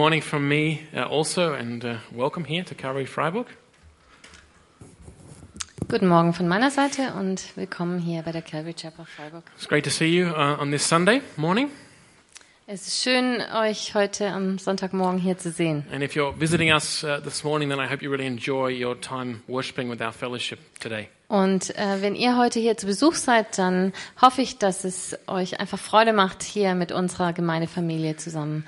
Morning from me uh, also, and uh, welcome here to Calvary Freiburg. Guten Morgen von meiner Seite und willkommen hier bei der Calvary Chapel Freiburg. It's great to see you uh, on this Sunday morning. Es ist schön, euch heute am Sonntagmorgen hier zu sehen. And if you're visiting us uh, this morning, then I hope you really enjoy your time worshiping with our fellowship today. Und äh, wenn ihr heute hier zu Besuch seid, dann hoffe ich, dass es euch einfach Freude macht, hier mit unserer Gemeindefamilie zusammen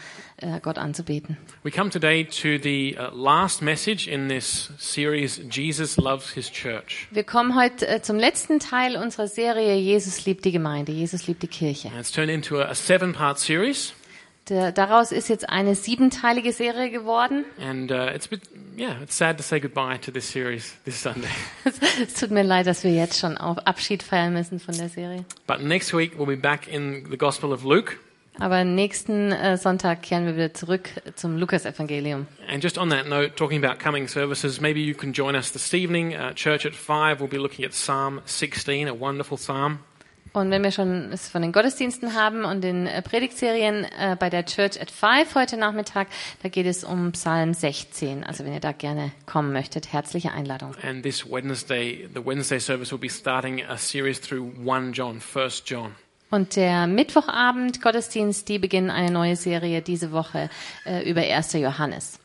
Gott anzubeten. We come today to the uh, last message in this series, Jesus Loves His Church. Wir kommen heute äh, zum letzten Teil unserer Serie Jesus liebt die Gemeinde, Jesus liebt die Kirche. And it's turned into a, seven part series. Der, daraus ist jetzt eine siebenteilige Serie geworden. And uh, it's, been, yeah, it's sad to say goodbye to this series this Sunday. es tut mir leid, dass wir jetzt schon auf Abschied feiern müssen von der Serie. But next week we'll be back in the Gospel of Luke. Aber nächsten äh, Sonntag kehren wir wieder zurück zum Lukasevangelium. And just on that note, talking about coming services, maybe you can join us this evening. Uh, church at 5, we'll be looking at Psalm 16, a wonderful psalm. Und wenn wir schon es von den Gottesdiensten haben und den äh, Predigtserien äh, bei der Church at Five heute Nachmittag, da geht es um Psalm 16. Also wenn ihr da gerne kommen möchtet, herzliche Einladung. And this Wednesday, the Wednesday service will be starting a series through 1 John, 1 John. Und der Mittwochabend Gottesdienst, die beginnen eine neue Serie diese Woche äh, über 1. Johannes.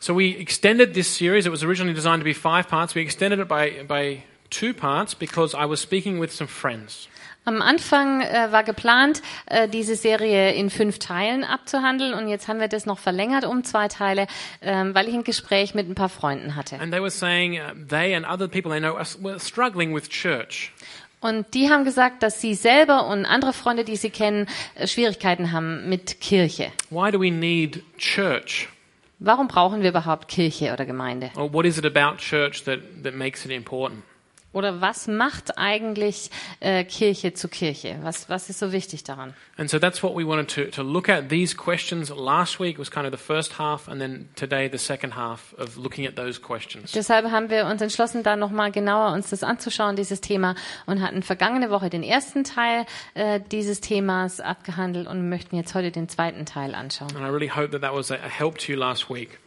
So we extended this series. It was originally designed to be five parts. We extended it by, by two parts because I was speaking with some friends. Am Anfang äh, war geplant, äh, diese Serie in fünf Teilen abzuhandeln und jetzt haben wir das noch verlängert um zwei Teile, ähm, weil ich ein Gespräch mit ein paar Freunden hatte. And they were saying uh, they and other people they know are, were struggling with church. Und die haben gesagt, dass sie selber und andere Freunde, die sie kennen, äh, Schwierigkeiten haben mit Kirche. Why do we need church? Warum brauchen wir überhaupt Kirche oder Gemeinde? Or what is it about church that, that makes it important? Oder was macht eigentlich äh, Kirche zu Kirche? Was, was ist so wichtig daran? And so that's what we wanted to, to look at. These questions last week was kind of the first half, and then today the second half of looking at those questions. Deshalb haben wir uns entschlossen, da nochmal genauer uns das anzuschauen, dieses Thema, und hatten vergangene Woche den ersten Teil äh, dieses Themas abgehandelt und möchten jetzt heute den zweiten Teil anschauen. And I really hope that that was a, a help to you last week.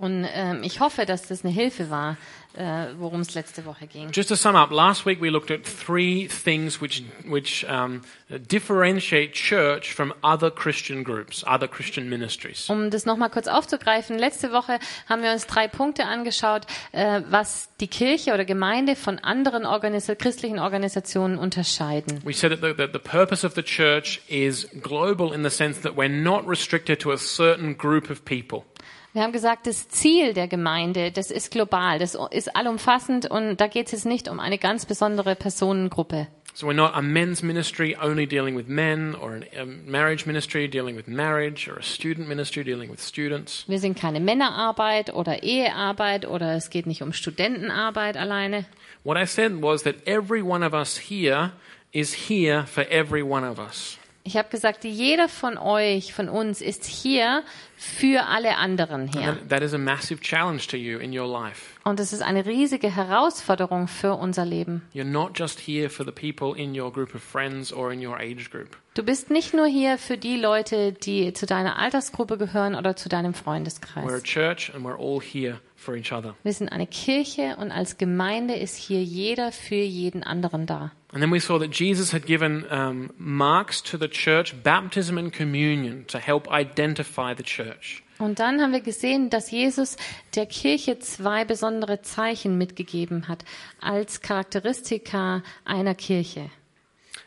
Und ähm, ich hoffe, dass das eine Hilfe war, worum es letzte Woche ging. Just to sum up, last week we looked at three things which, which um, differentiate church from other Christian groups, other Christian ministries. Um das nochmal kurz aufzugreifen, letzte Woche haben wir uns drei Punkte angeschaut, äh, was die Kirche oder Gemeinde von anderen Organisa christlichen Organisationen unterscheiden. We said that the, that the purpose of the church is global in the sense that we're not restricted to a certain group of people. Wir haben gesagt, das Ziel der Gemeinde, das ist global, das ist allumfassend und da geht es jetzt nicht um eine ganz besondere Personengruppe. So we're not a men's ministry only dealing with men, or a marriage ministry dealing with marriage, or a student ministry dealing with students. Wir sind keine Männerarbeit oder Ehearbeit oder es geht nicht um Studentenarbeit alleine. What I said was that every one of us here is here for every one of us. Ich habe gesagt, jeder von euch, von uns ist hier für alle anderen hier. And that is a massive challenge to you in your life. Und das ist eine riesige Herausforderung für unser Leben. You're not just here for the people in your group of friends or in your age group. Du bist nicht nur hier für die Leute, die zu deiner Altersgruppe gehören oder zu deinem Freundeskreis. We're a church and we're all here. Wir sind eine Kirche und als Gemeinde ist hier jeder für jeden anderen da. And then we saw that Jesus had given um, marks to the church, baptism and communion, to help identify the church. Und dann haben wir gesehen, dass Jesus der Kirche zwei besondere Zeichen mitgegeben hat als Charakteristika einer Kirche.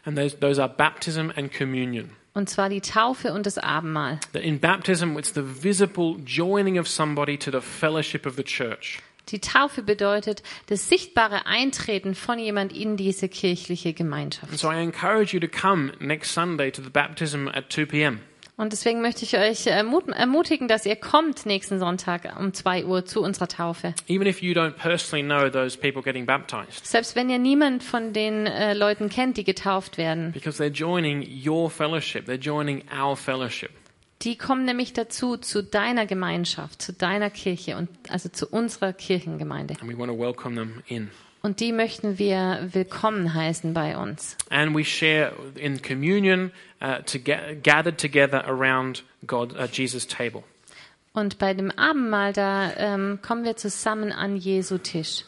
And those, those are baptism and communion. Und zwar die Taufe und das Abendmahl. That in baptism, it's the visible joining of somebody to the fellowship of the church. Die Taufe bedeutet das sichtbare Eintreten von jemand in diese kirchliche And Gemeinschaft. so I encourage you to come next Sunday to the baptism at 2 p.m. Und deswegen möchte ich euch ermut- ermutigen, dass ihr kommt nächsten Sonntag um 2 Uhr zu unserer Taufe. Even if you don't personally know those people getting baptized, Selbst wenn ihr niemand von den äh, Leuten kennt, die getauft werden. because they're joining your fellowship, they're joining our fellowship. Die kommen nämlich dazu, zu deiner Gemeinschaft, zu deiner Kirche und also zu unserer Kirchengemeinde. And we want to welcome them in. Und die möchten wir willkommen heißen bei uns. And we share in communion, uh, to get, gathered together around God, uh, Jesus' table. Und bei dem Abendmahl, da ähm, kommen wir zusammen an Jesu Tisch.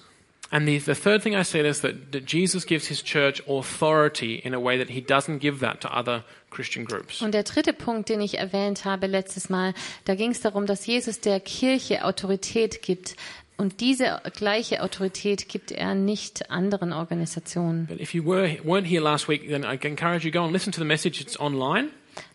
And the, the third thing I said is that, that Jesus gives his church authority in a way that he doesn't give that to other Christian groups. Und der dritte Punkt, den ich erwähnt habe letztes Mal, da ging es darum, dass Jesus der Kirche Autorität gibt. Und diese gleiche Autorität gibt er nicht anderen Organisationen. But if you were, weren't here last week, then I encourage you go and listen to the message. It's online.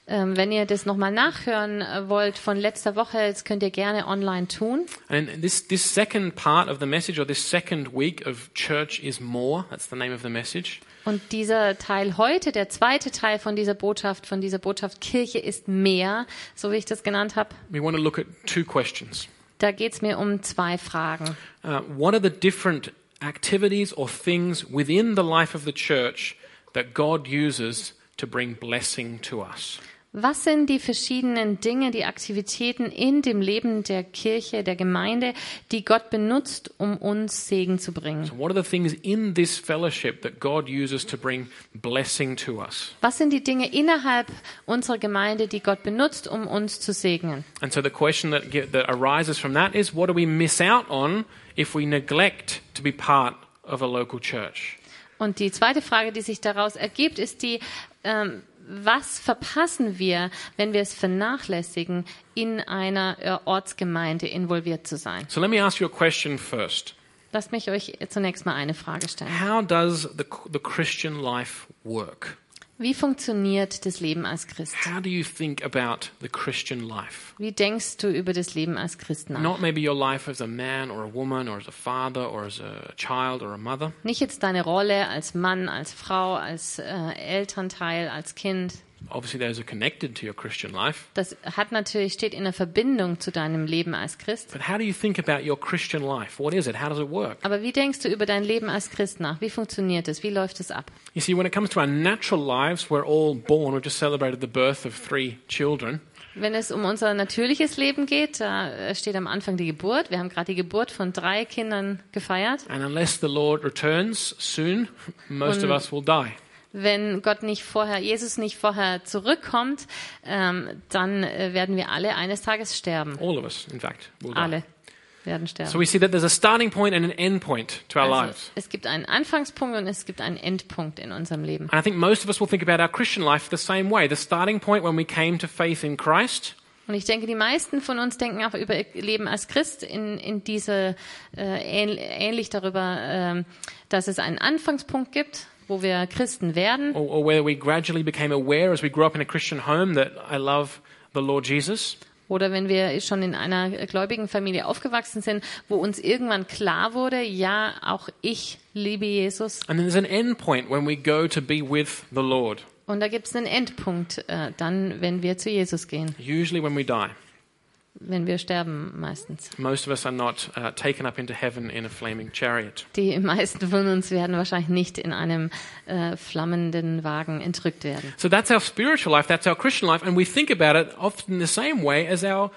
Ähm, wenn ihr das nochmal nachhören äh, wollt von letzter Woche, das könnt ihr gerne online tun. And this, this second part of the message, or this second week of church is more, that's the name of the message. Und dieser Teil heute, der zweite Teil von dieser Botschaft, von dieser Botschaft Kirche ist mehr, so wie ich das genannt habe, We want to look at two questions. Da geht es mir um zwei Fragen. Uh, what are the different activities or things within the life of the church that God uses to bring blessing to us? Was sind die verschiedenen Dinge, die Aktivitäten in dem Leben der Kirche, der Gemeinde, die Gott benutzt, um uns Segen zu bringen? So, what are the things in this fellowship that God uses to bring blessing to us? Was sind die Dinge innerhalb unserer Gemeinde, die Gott benutzt, um uns zu segnen? And so the question that, that arises from that is what do we miss out on if we neglect to be part of a local church? Und die zweite Frage, die sich daraus ergibt, ist die, ähm, was verpassen wir, wenn wir es vernachlässigen, in einer äh, Ortsgemeinde involviert zu sein? So let me ask you a question first. Lasst mich euch zunächst mal eine Frage stellen. How does the, the Christian life work? Wie funktioniert das Leben als Christ? How do you think about the Christian life? Wie denkst du über das Leben als Christ nach? Not maybe your life as a man or a woman or as a father or as a child or a mother, Nicht jetzt deine Rolle als Mann, als Frau, als äh, Elternteil, als Kind. Obviously those are connected to your Christian life. Das hat natürlich steht in der Verbindung zu deinem Leben als Christ. But how do you think about your Christian life? What is it? How does it work? Aber wie denkst du über dein Leben als Christ nach? Wie funktioniert es? Wie läuft es ab? You see, when it comes to our natural lives, we're all born. We've just celebrated the birth of three children. Wenn es um unser natürliches Leben geht, da äh, steht am Anfang die Geburt. Wir haben gerade die Geburt von drei Kindern gefeiert. And unless the Lord returns soon, most of Und- us will die. Wenn Gott nicht vorher, Jesus nicht vorher zurückkommt, ähm, dann äh, werden wir alle eines Tages sterben. All of us, in fact, will die. Alle werden sterben. So we see that there's a starting point and an end point to our Also, lives. es gibt einen Anfangspunkt und es gibt einen Endpunkt in unserem Leben. And I think most of us will think about our Christian life the same way. The starting point when we came to faith in Christ, Und ich denke, die meisten von uns denken auch über ihr Leben als Christ in, in diese äh, ähn, ähnlich darüber, ähm, dass es einen Anfangspunkt gibt, wo wir Christen werden, or, or whether we gradually became aware as we grew up in a Christian home that I love the Lord Jesus. oder wenn wir schon in einer gläubigen Familie aufgewachsen sind, wo uns irgendwann klar wurde, ja, auch ich liebe Jesus. And then there's an end point when we go to be with the Lord, Und da gibt es einen Endpunkt, äh, dann, wenn wir zu Jesus gehen, usually when we die. Wenn wir sterben meistens. Most of us are not uh, taken up into heaven in a flaming chariot. Die meisten von uns werden wahrscheinlich nicht in einem äh, flammenden Wagen entrückt werden. So that's our spiritual life, that's our Christian life, and we think about it often the same way as our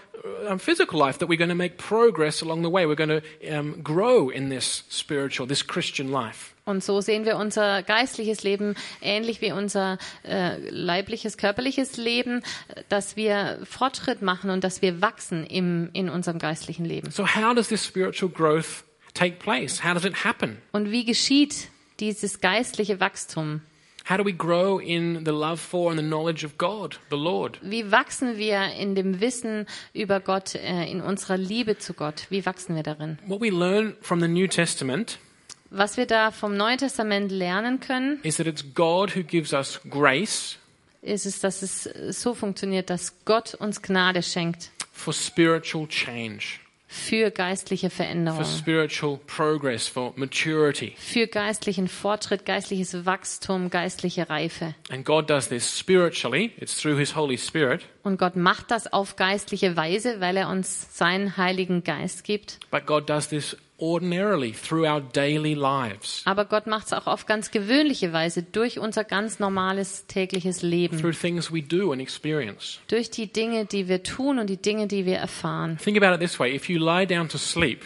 um, physical life, that we're going to make progress along the way. We're going to um, grow in this spiritual, this Christian life. Und so sehen wir unser geistliches Leben ähnlich wie unser äh, leibliches, körperliches Leben, dass wir Fortschritt machen und dass wir wachsen im, in unserem geistlichen Leben. So how does this spiritual growth take place? How does it happen? Und wie geschieht dieses geistliche Wachstum? How do we grow in the love for and the knowledge of God, the Lord? Wie wachsen wir in dem Wissen über Gott, äh, in unserer Liebe zu Gott? Wie wachsen wir darin? What we learn from the New Testament Was wir da vom Neuen Testament lernen können, is that it's God who gives us grace ist es, dass es so funktioniert, dass Gott uns Gnade schenkt for spiritual change, für geistliche for Veränderung, spiritual progress, for maturity. für geistlichen Fortschritt, geistliches Wachstum, geistliche Reife. And God does this spiritually, it's through His Holy Spirit, Und Gott macht das auf geistliche Weise, weil er uns seinen Heiligen Geist gibt. but God does this ordinarily through our daily lives, Aber Gott macht es auch auf ganz gewöhnliche Weise durch unser ganz normales tägliches Leben, through things we do and experience. durch die Dinge, die wir tun und die Dinge, die wir erfahren. Think about it this way if you lie down to sleep,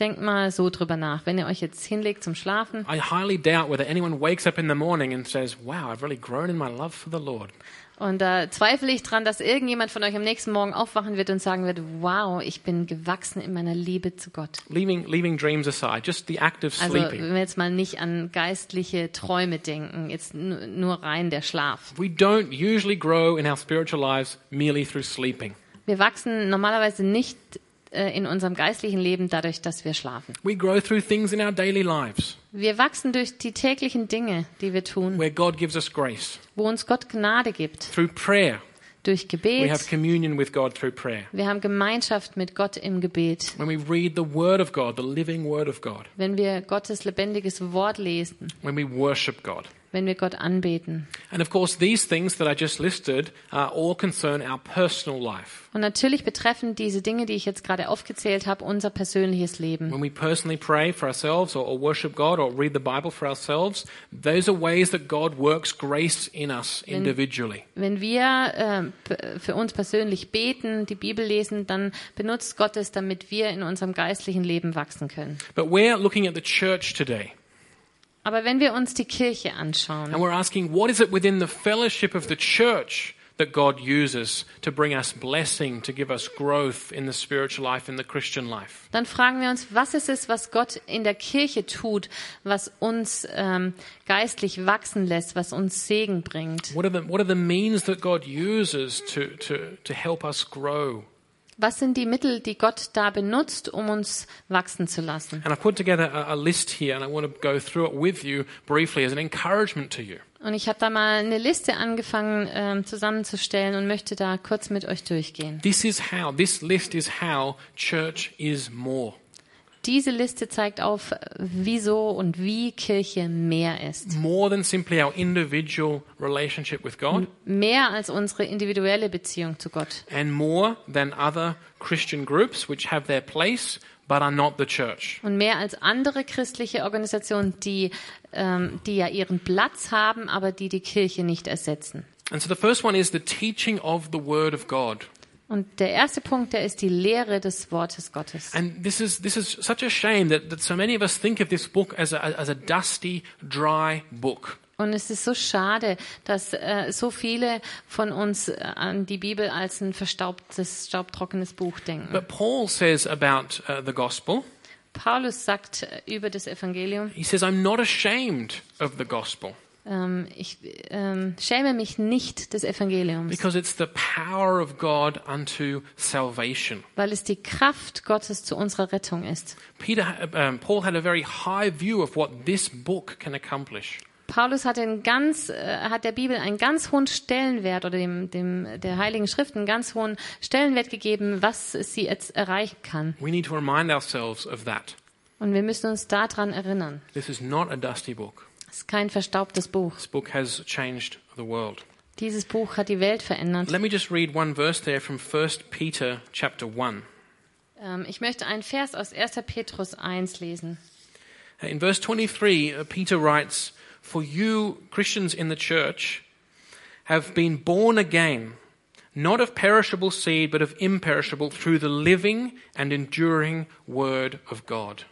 Denkt mal so drüber nach. Wenn ihr euch jetzt hinlegt zum Schlafen, I highly doubt whether anyone wakes up in the morning and says, Wow, I've really grown in my love for the Lord. Und da zweifle ich dran, dass irgendjemand von euch am nächsten Morgen aufwachen wird und sagen wird, wow, ich bin gewachsen in meiner Liebe zu Gott. Leaving, leaving dreams aside, just the act of Also sleeping. wenn wir jetzt mal nicht an geistliche Träume denken, jetzt nu- nur rein der Schlaf. We don't usually grow in our spiritual lives merely through sleeping. Wir wachsen normalerweise nicht in unserem geistlichen Leben dadurch, dass wir schlafen. We grow through things in our daily lives Wir wachsen durch die täglichen Dinge, die wir tun, where God gives us grace, wo uns Gott Gnade gibt, through prayer. durch Gebet. Wir haben Gemeinschaft mit Gott im Gebet. When we read the Word of God, the living Word of God. Wenn wir Gottes lebendiges Wort lesen, When we worship God. Wenn wir Gott anbeten. And of course, these things that I just listed all concern our personal life. Und natürlich betreffen diese Dinge, die ich jetzt gerade aufgezählt habe, unser persönliches Leben. When we personally pray for ourselves or, or worship God or read the Bible for ourselves, those are ways that God works grace in us individually. Wenn wir äh, für uns persönlich beten, die Bibel lesen, dann benutzt Gott es, damit wir in unserem geistlichen Leben wachsen können. But we're looking at the church today Aber wenn wir uns die Kirche anschauen, and we're asking, what is it within the fellowship of the church that God uses to bring us blessing, to give us growth in the spiritual life, in the Christian life? dann fragen wir uns, was ist es, was Gott in der Kirche tut, was uns ähm, geistlich wachsen lässt, was uns Segen bringt? What are the, what are the means that God uses to, to, to help us grow? Was sind die Mittel, die Gott da benutzt, um uns wachsen zu lassen? And I've put together a, a list here, and I want to go through it with you briefly as an encouragement to you. Und ich habe da mal eine Liste angefangen ähm, zusammenzustellen und möchte da kurz mit euch durchgehen. This is how, this list is how church is more. Diese Liste zeigt auf, wieso und wie Kirche mehr ist. More than simply our individual relationship with God, Mehr als unsere individuelle Beziehung zu Gott. and more than other Christian groups which have their place but are not the church. Und mehr als andere christliche Organisationen, die, ähm, die ja ihren Platz haben, aber die die Kirche nicht ersetzen. And so the first one is the teaching of the Word of God. Und der erste Punkt, der ist die Lehre des Wortes Gottes. And this is, this is such a shame that, that so many of us think of this book as a, as a dusty, dry book. Und es ist so schade, dass äh, so viele von uns äh, an die Bibel als ein verstaubtes, staubtrockenes Buch denken. But Paul says about uh, the gospel, Paulus sagt über das Evangelium, he says, I'm not ashamed of the gospel ähm, ich ähm, schäme mich nicht des Evangeliums, because it's the power of God unto salvation. weil es die Kraft Gottes zu unserer Rettung ist. Peter, um, Paul had a very high view of what this book can accomplish. Paulus hat, ganz, äh, hat der Bibel einen ganz hohen Stellenwert oder dem, dem, der Heiligen Schrift einen ganz hohen Stellenwert gegeben, was sie jetzt erreichen kann. We need to remind ourselves of that. Und wir müssen uns daran erinnern. This is not a dusty book. Es ist kein verstaubtes Buch. This book has changed the world. Dieses Buch hat die Welt verändert. Let me just read one verse there from 1 Peter chapter 1. Ähm, ich möchte einen Vers aus 1. Petrus 1 lesen. In verse 23, uh, Peter writes, For you, Christians in the church, have been born again, not of perishable seed, but of imperishable, through the living and enduring word of God.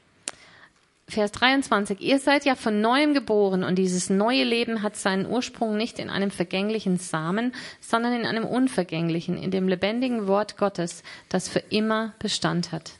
Vers 23. Ihr seid ja von neuem geboren und dieses neue Leben hat seinen Ursprung nicht in einem vergänglichen Samen, sondern in einem unvergänglichen, in dem lebendigen Wort Gottes, das für immer Bestand hat.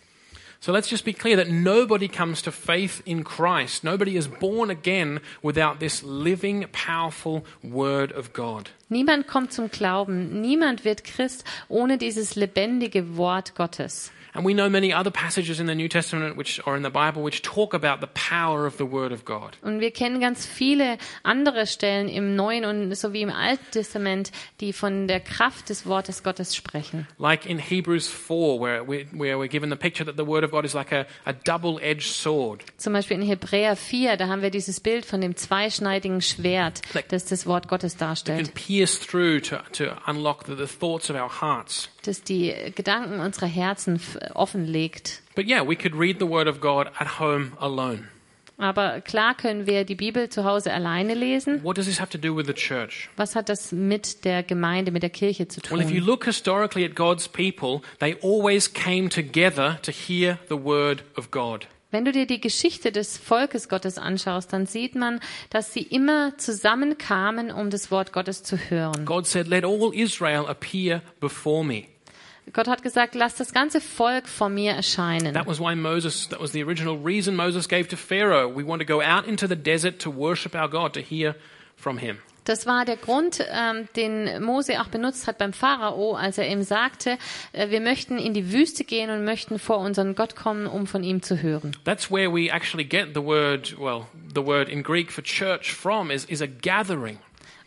So let's just be clear that nobody comes to faith in Christ. Nobody is born again without this living, powerful word of God. Niemand kommt zum Glauben, niemand wird Christ ohne dieses lebendige Wort Gottes. And we know many other passages in the New Testament which or in the Bible which talk about the power of the word of God. Und wir kennen ganz viele andere Stellen im Neuen und sowie im Alten Testament, die von der Kraft des Wortes Gottes sprechen. Like in Hebrews 4, where, we, where we're given the picture that the word of God is like a, a double edged sword. Zum Beispiel in Hebräer 4, da haben wir dieses Bild von dem zweischneidigen Schwert, das das Wort Gottes It can darstellt, pierce through to, to unlock the, the thoughts of our hearts. Das die Gedanken unserer Herzen offenlegt. But yeah, we could read the word of God at home alone. Aber klar können wir die Bibel zu Hause alleine lesen. What does this have to do with the church? Was hat das mit der Gemeinde, mit der Kirche zu Well, if you tun? look historically at God's people, they always came together to hear the word of God. Wenn du dir die Geschichte des Volkes Gottes anschaust, dann sieht man, dass sie immer zusammenkamen, um das Wort Gottes zu hören. God said, Let all Israel appear before me. Gott hat gesagt, lass das ganze Volk vor mir erscheinen. That was why Moses, that was the original reason Moses gave to Pharaoh. We want to go out into the desert to worship our God, to hear from him. Das war der Grund, ähm, den Mose auch benutzt hat beim Pharao, als er ihm sagte, äh, wir möchten in die Wüste gehen und möchten vor unseren Gott kommen, um von ihm zu hören. That's where we actually get the word, well, the word in Greek for church from is, is a gathering.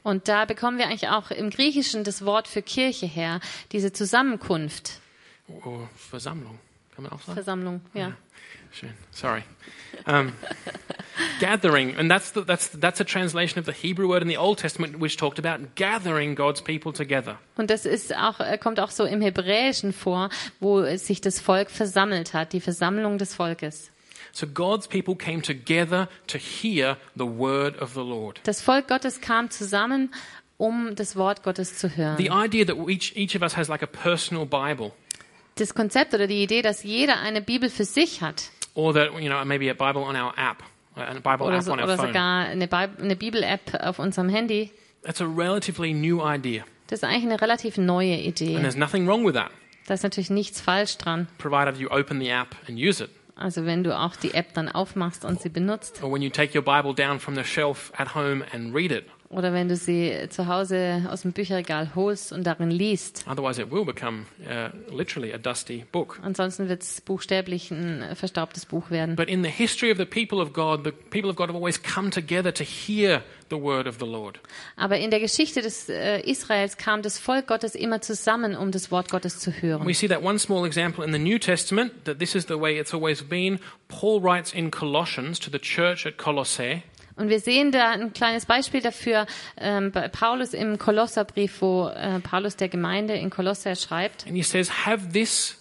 Und da bekommen wir eigentlich auch im Griechischen das Wort für Kirche her, diese Zusammenkunft, Or Versammlung. Kann man auch sagen? Versammlung, ja. Schön. Sorry. Um, gathering, and that's, the, that's, that's a translation of the Hebrew word in the Old Testament which talked about gathering God's people together. Und das ist auch, äh, kommt auch so im Hebräischen vor, wo sich das Volk versammelt hat, die Versammlung des Volkes. So God's people came together to hear the word of the Lord. Das Volk Gottes kam zusammen, um das Wort Gottes zu hören. The idea that each, each of us has like a personal Bible, Das Konzept oder die Idee, dass jeder eine Bibel für sich hat or that, you know, maybe a Bible on our app, a Bible oder, app so, on our oder phone. sogar eine, eine Bibel-App auf unserem Handy, That's a relatively new idea. das ist eigentlich eine relativ neue And Idee. there's nothing wrong with that, Da ist natürlich nichts falsch dran. provided you open the app and use it. Also wenn du auch die App dann aufmachst und sie benutzt Or when you take your Bible down from the shelf at home and read it. Oder wenn du sie zu Hause aus dem Bücherregal holst und darin liest. Otherwise, it will become uh, literally a dusty book. Ansonsten wird es buchstäblich ein verstaubtes Buch werden. But in the history of the people of God, the people of God have always come together to hear the word of the Lord. Aber in der Geschichte des äh, Israels kam das Volk Gottes immer zusammen, um das Wort Gottes zu hören. We see that one small example in the New Testament, that this is the way it's always been. Paul writes in Colossians to the church at Colossae, Und wir sehen da ein kleines Beispiel dafür ähm, bei Paulus im Kolosserbrief, wo äh, Paulus der Gemeinde in Kolosser schreibt. and he says, Have this,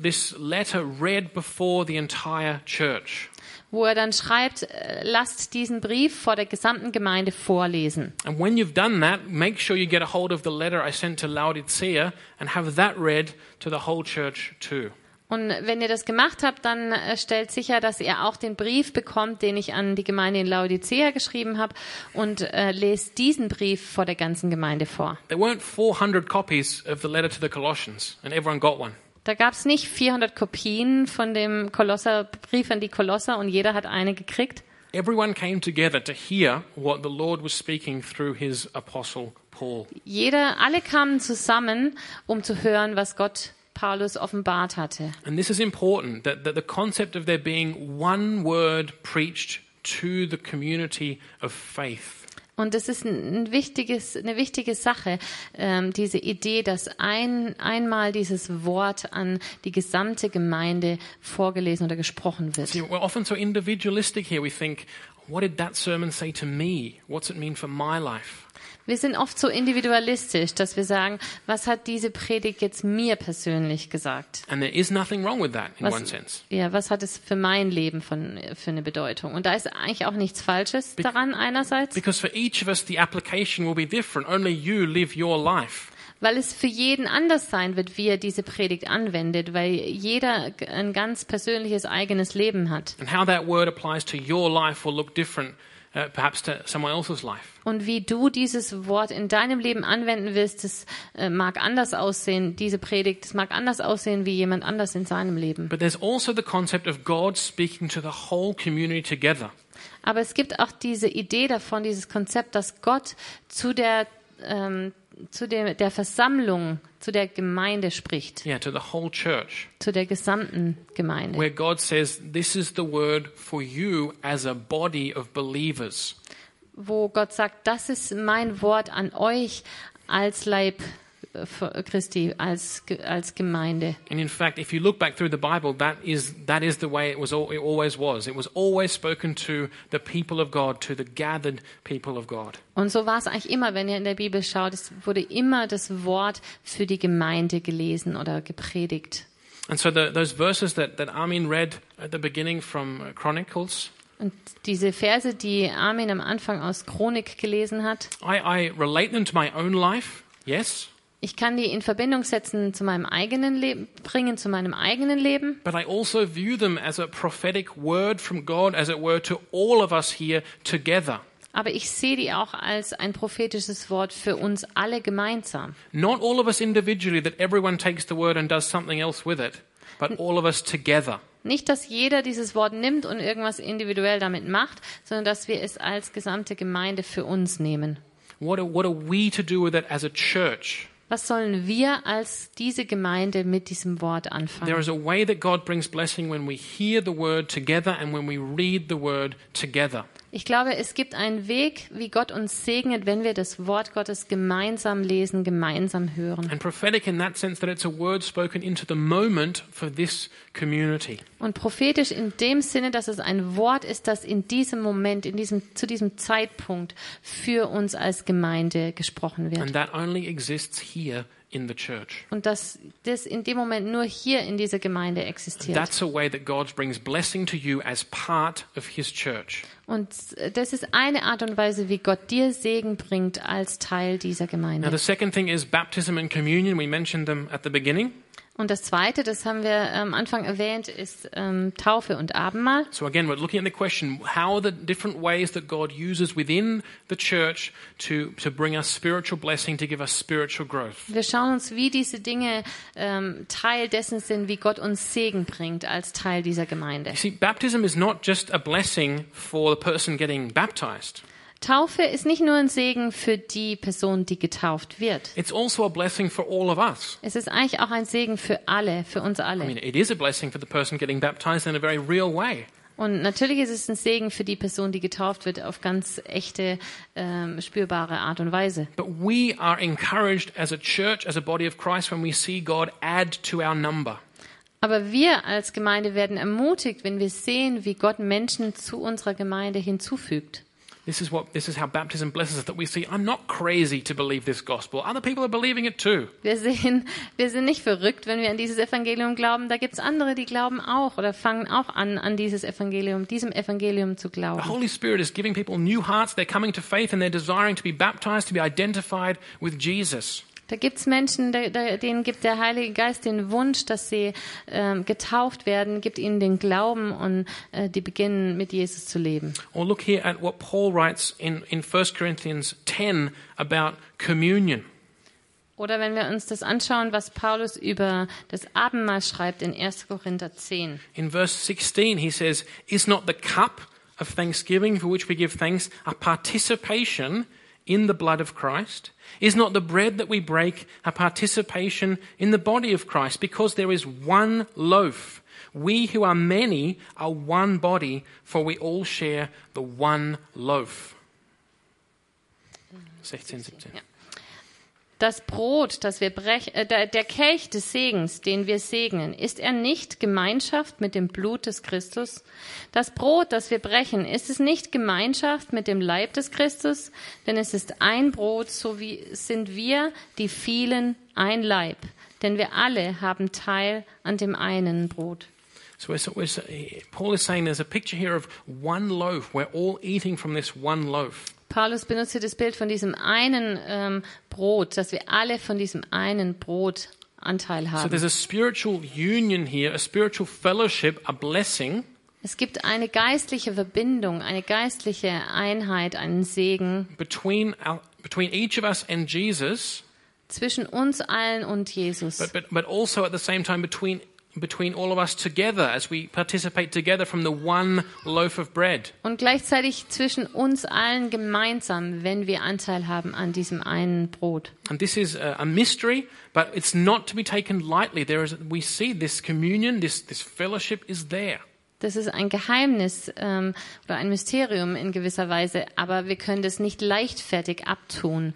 this letter read before the entire church. wo er dann schreibt, äh, lasst diesen Brief vor der gesamten Gemeinde vorlesen. And when you've done that, make sure you get a hold of the letter I sent to Laodicea and have that read to the whole church too. Und wenn ihr das gemacht habt, dann äh, stellt sicher, dass ihr auch den Brief bekommt, den ich an die Gemeinde in Laodicea geschrieben habe und äh, lest diesen Brief vor der ganzen Gemeinde vor. There weren't 400 copies of the letter to the Colossians, and everyone got one. Da gab es nicht 400 Kopien von dem Kolosserbrief an die Kolosser und jeder hat eine gekriegt. Everyone came together to hear what the Lord was speaking through his apostle Paul. Jeder, alle kamen zusammen, um zu hören, was Gott Paulus offenbart hatte. And this is important that, that the concept of there being one word preached to the community of faith. Und das ist ein ein wichtiges, eine wichtige Sache, ähm, diese Idee, dass ein, einmal dieses Wort an die gesamte Gemeinde vorgelesen oder gesprochen wird. See, we're often so individualistic here. We think, what did that sermon say to me? What's it mean for my life? Wir sind oft so individualistisch, dass wir sagen, was hat diese Predigt jetzt mir persönlich gesagt? And there is nothing wrong with that in Was- one sense. Ja, was hat es für mein Leben von, für eine Bedeutung? Und da ist eigentlich auch nichts Falsches daran einerseits, Because for each of us, the application will be different. Only you live your life. weil es für jeden anders sein wird, wie er diese Predigt anwendet, weil jeder ein ganz persönliches eigenes Leben hat. And how that word applies to your life will look different, uh, perhaps to someone else's life. Und wie du dieses Wort in deinem Leben anwenden willst, das äh, mag anders aussehen, diese Predigt, das mag anders aussehen wie jemand anders in seinem Leben. But there's also the concept of God speaking to the whole community together. Aber es gibt auch diese Idee davon, dieses Konzept, dass Gott zu der, ähm, zu der, der Versammlung, zu der Gemeinde spricht, Yeah, to the whole church. zu der gesamten Gemeinde. Where God says, This is the word for you as a body of believers. Wo Gott sagt, das ist mein Wort an euch als Leib Christi, als, als Gemeinde. And in fact, if you look back through the Bible, that is, that is the way it, was, it always was. It was always spoken to the people of God, to the gathered people of God. Und so war es eigentlich immer, wenn ihr in der Bibel schaut, es wurde immer das Wort für die Gemeinde gelesen oder gepredigt. And so the, those verses that, that Armin read at the beginning from uh, Chronicles, Und diese Verse, die Armin am Anfang aus Chronik gelesen hat, I, I relate them to my own life, yes, Ich kann die in Verbindung setzen zu meinem eigenen Leben, bringen zu meinem eigenen Leben. but I also view them as a prophetic word from God, as it were, to all of us here together. Aber ich sehe die auch als ein prophetisches Wort für uns alle gemeinsam. Not all of us individually, that everyone takes the word and does something else with it, but all of us together. Nicht, dass jeder dieses Wort nimmt und irgendwas individuell damit macht, sondern dass wir es als gesamte Gemeinde für uns nehmen. What are, what are we to do with it as a church? Was sollen wir als diese Gemeinde mit diesem Wort There anfangen? is a way that God brings blessing when we hear the word together and when we read the word together. Ich glaube, es gibt einen Weg, wie Gott uns segnet, wenn wir das Wort Gottes gemeinsam lesen, gemeinsam hören. And prophetic in that sense that it's a word spoken into the moment for this community. Und prophetisch in dem Sinne, dass es ein Wort ist, das in diesem Moment, in diesem, zu diesem Zeitpunkt für uns als Gemeinde gesprochen wird. And that only exists here in the church. Und dass das in dem Moment nur hier in dieser Gemeinde existiert. That's a way that God brings blessing to you as part of his church. Und das ist eine Art und Weise, wie Gott dir Segen bringt als Teil dieser Now, Gemeinde. the second thing is baptism and communion. We mentioned them at the beginning. Und das Zweite, das haben wir am Anfang erwähnt, ist ähm, Taufe und Abendmahl. So, again, we're looking at the question how are the different ways that God uses within the church to, to bring us spiritual blessing, to give us spiritual growth. Wir schauen uns, wie diese Dinge ähm, Teil dessen sind, wie Gott uns Segen bringt als Teil dieser Gemeinde. You see, baptism is not just a blessing for the person getting baptized, Taufe ist nicht nur ein Segen für die Person, die getauft wird. it's also a blessing for all of us. Es ist eigentlich auch ein Segen für alle, für uns I alle. mean, it is a blessing for the person getting baptized in a very real way. Und natürlich ist es ein Segen für die Person, die getauft wird, auf ganz echte, ähm, spürbare Art und Weise. But we are encouraged as a church, as a body of Christ, when we see God add to our number. Aber wir als Gemeinde werden ermutigt, wenn wir sehen, wie Gott Menschen zu unserer Gemeinde hinzufügt. This is what this is how baptism blesses us that we see I'm not crazy to believe this gospel. Other people are believing it too. Wir sehen, wir sind nicht verrückt, wenn wir an dieses Evangelium glauben. Da gibt's andere, die glauben auch oder fangen auch an, an dieses Evangelium, diesem Evangelium zu glauben. The. Holy Spirit is giving people new hearts. They're coming to faith and they're desiring to be baptized, to be identified with Jesus. Da gibt's Menschen, da- da- denen gibt der Heilige Geist den Wunsch, dass sie ähm, getauft werden, gibt ihnen den Glauben und äh, die beginnen mit Jesus zu leben. Or look here at what Paul writes in, in 1 Corinthians 10 about communion. Oder wenn wir uns das anschauen, was Paulus über das Abendmahl schreibt in 1. Korinther 10. In verse 16, he says, Is not the cup of thanksgiving for which we give thanks a participation in the blood of Christ? Is not the bread that we break a participation in the body of Christ? Because there is one loaf. We who are many are one body, for we all share the one loaf. 16, 17. Ja. Das Brot, das wir brechen, äh, der, Kelch des Segens, den wir segnen, ist er nicht Gemeinschaft mit dem Blut des Christus? Das Brot, das wir brechen, ist es nicht Gemeinschaft mit dem Leib des Christus? Denn es ist ein Brot, so wie sind wir, die vielen, ein Leib. Denn wir alle haben Teil an dem einen Brot. So we're, Paul is saying there's a picture here of one loaf. We're all eating from this one loaf. Paulus benutzt hier das Bild von diesem einen ähm, Brot, dass wir alle von diesem einen Brot Anteil So haben. there's a spiritual union here, a spiritual fellowship, a blessing Es gibt eine geistliche Verbindung, eine geistliche Einheit, einen Segen between our, between each of us and Jesus, zwischen uns allen und Jesus. but, but, but also at the same time between, between all of us together as we participate together from the one loaf of bread. Und gleichzeitig zwischen uns allen gemeinsam, wenn wir Anteil haben an diesem einen Brot. And this is a, a mystery, but it's not to be taken lightly. There is, we see this communion, this, this fellowship is there. Das ist ein Geheimnis ähm, oder ein Mysterium in gewisser Weise, aber wir können das nicht leichtfertig abtun.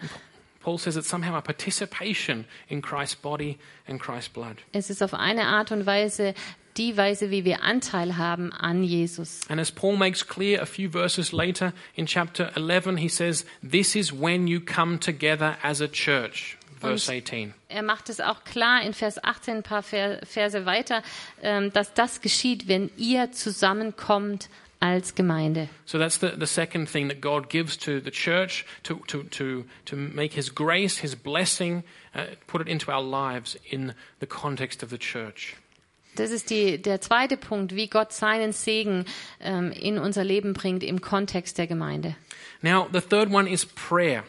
Paul says it's somehow a participation in Christ's body and Christ's blood. Es ist auf eine Art und Weise die Weise, wie wir Anteil haben an Jesus. And as Paul makes clear a few verses later in chapter 11, he says, This is when you come together as a church. Verse 18. Er macht es auch klar in Vers 18, ein paar Ver- Verse weiter, ähm, dass das geschieht, wenn ihr zusammenkommt als Gemeinde. So that's the, the second thing that God gives to the church to, to, to, to make His grace, His blessing, uh, put it into our lives in the context of the church. Das ist die, der zweite Punkt, wie Gott seinen Segen ähm, in unser Leben bringt im Kontext der Gemeinde. Now, the third one is prayer.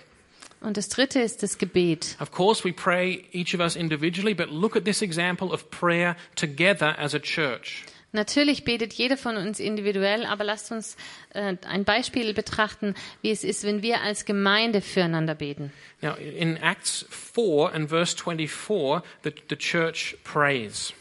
Und das dritte ist das Gebet. Of course, we pray each of us individually, but look at this example of prayer together as a church. Natürlich betet jeder von uns individuell, aber lasst uns äh, ein Beispiel betrachten, wie es ist, wenn wir als Gemeinde füreinander beten. Now, in Acts 4 and verse 24, the, the church prays.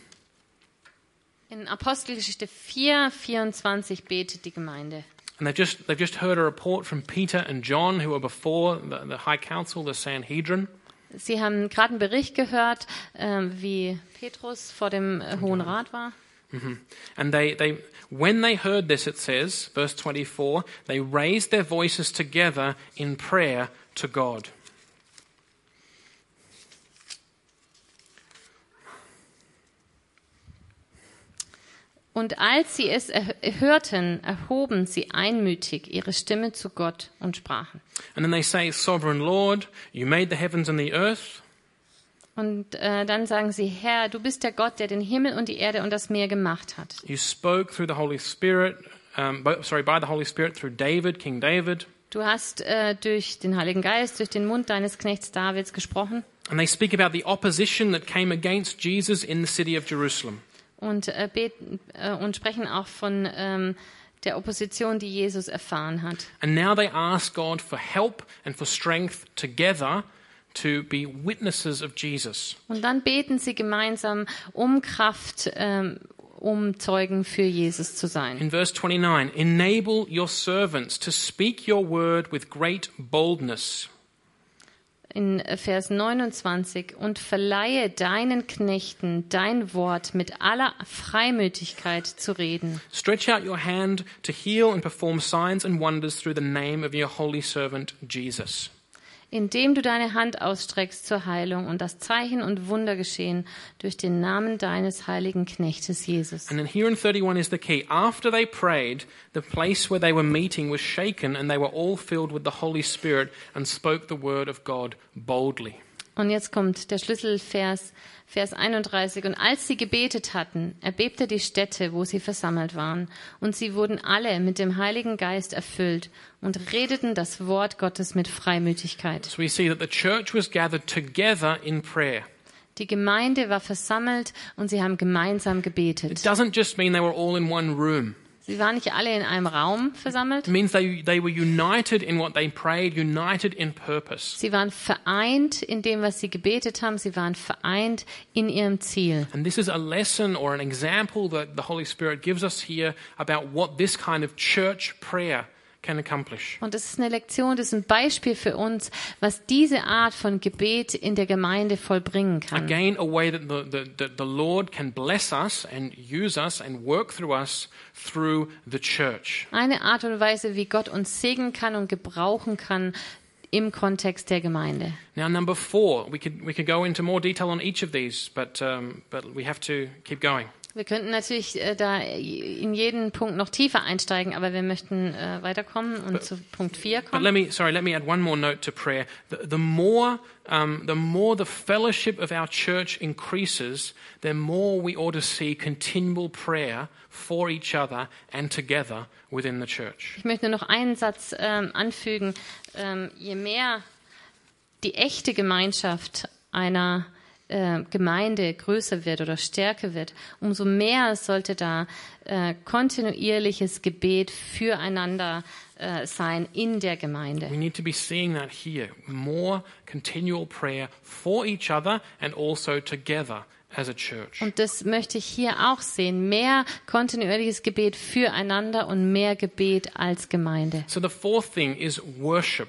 In Apostelgeschichte 4, 24 betet die Gemeinde. And they've just, they've just heard a report from Peter and John, who were before the, the High Council, the Sanhedrin. Sie haben gerade einen Bericht gehört, äh, wie Petrus vor dem äh, Hohen Rat war. And they, they, when they heard this, it says, verse 24, they raised their voices together in prayer to God. Und als sie es er hörten, erhoben sie einmütig ihre Stimme zu Gott und sprachen. And then they say, Sovereign Lord, you made the heavens and the earth. Und äh, dann sagen sie, Herr, du bist der Gott, der den Himmel und die Erde und das Meer gemacht hat. You spoke through the Holy Spirit, um, by, sorry, by the Holy Spirit through David, King David. Du hast äh, durch den Heiligen Geist, durch den Mund deines Knechts Davids gesprochen. And they speak about the opposition that came against Jesus in the city of Jerusalem. Und, äh, beten, äh, und sprechen auch von ähm, der Opposition, die Jesus erfahren hat. And now they ask God for help and for strength together to be witnesses of Jesus. Und dann beten sie gemeinsam um Kraft, ähm, um Zeugen für Jesus zu sein. In verse 29, enable your servants to speak your word with great boldness. In Vers 29 und verleihe deinen Knechten dein Wort mit aller Freimütigkeit zu reden. Stretch out your hand to heal and perform signs and wonders through the name of your holy servant Jesus. Indem du deine Hand ausstreckst zur Heilung und das Zeichen und Wunder geschehen durch den Namen deines heiligen Knechtes Jesus. And then here in 31 is the key. After they prayed, the place where they were meeting was shaken, and they were all filled with the Holy Spirit and spoke the word of God boldly. Und jetzt kommt der Schlüsselvers, Vers 31. Und als sie gebetet hatten, erbebte die Stätte, wo sie versammelt waren. Und sie wurden alle mit dem Heiligen Geist erfüllt und redeten das Wort Gottes mit Freimütigkeit. So we see that the church was gathered together in prayer. Die Gemeinde war versammelt und sie haben gemeinsam It gebetet. doesn't just mean they were all in one room. Sie waren nicht alle in einem Raum versammelt. It means they, they were united in what they prayed, united in purpose. Sie waren vereint in dem, was sie gebetet haben. Sie waren vereint in ihrem Ziel. And this is a lesson or an example that the Holy Spirit gives us here about what this kind of church prayer can accomplish. Und das ist eine Lektion, das ist ein Beispiel für uns, was diese Art von Gebet in der Gemeinde vollbringen kann. Again, a way that the, the, the, Lord can bless us and use us and work through us through the church. Eine Art und Weise, wie Gott uns segnen kann und gebrauchen kann im Kontext der Gemeinde. Now, number four, we could, we could go into more detail on each of these, but, um, but we have to keep going. Wir könnten natürlich äh, da in jeden Punkt noch tiefer einsteigen, aber wir möchten äh, weiterkommen und zu Punkt 4 But kommen. let me, sorry, let me add one more note to prayer. The, the more, um, the more the fellowship of our church increases, the more we ought to see continual prayer for each other and together within the church. Ich möchte nur noch einen Satz ähm, anfügen. Ähm, je mehr die echte Gemeinschaft einer äh, Gemeinde größer wird oder stärker wird, umso mehr sollte da äh, kontinuierliches Gebet füreinander äh, sein in der Gemeinde. We need to be seeing that here. More continual prayer for each other and also together as a church. Und das möchte ich hier auch sehen. Mehr kontinuierliches Gebet füreinander und mehr Gebet als Gemeinde. So the fourth thing is worship.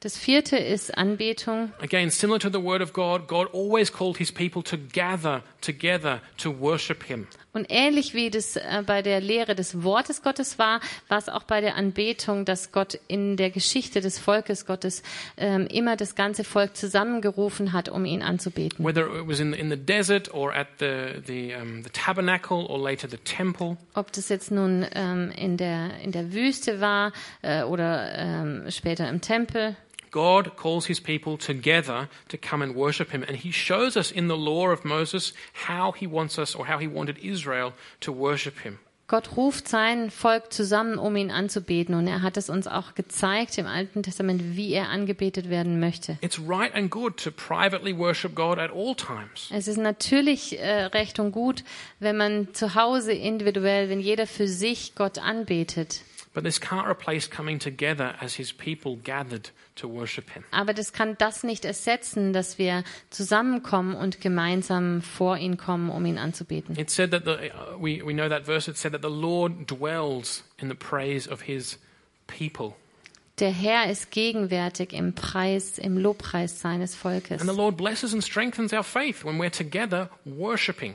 Das vierte ist Anbetung. Again, similar to the word of God, God always called his people to gather together to worship him. Und ähnlich wie das äh, bei der Lehre des Wortes Gottes war, war es auch bei der Anbetung, dass Gott in der Geschichte des Volkes Gottes ähm, immer das ganze Volk zusammengerufen hat, um ihn anzubeten. Whether it was in, in the desert or at the, the, um, the tabernacle or later the temple. Ob das jetzt nun ähm, in, der, in der Wüste war äh, oder ähm, später im Tempel. God calls his people together to come and worship him. And he shows us in the law of Moses how he wants us or how he wanted Israel to worship him. Gott ruft sein Volk zusammen, um ihn anzubeten. Und er hat es uns auch gezeigt im Alten Testament, wie er angebetet werden möchte. It's right and good to privately worship God at all times. Es ist natürlich äh, recht und gut, wenn man zu Hause individuell, wenn jeder für sich Gott anbetet. But this can't replace coming together as his people gathered to worship him. Aber das kann das nicht ersetzen, dass wir zusammenkommen und gemeinsam vor ihn kommen, um ihn anzubeten. It said that the, uh, we, we know that verse, it said that the Lord dwells in the praise of his people. Der Herr ist gegenwärtig im Preis, im Lobpreis seines Volkes. And the Lord blesses and strengthens our faith when we're together worshiping,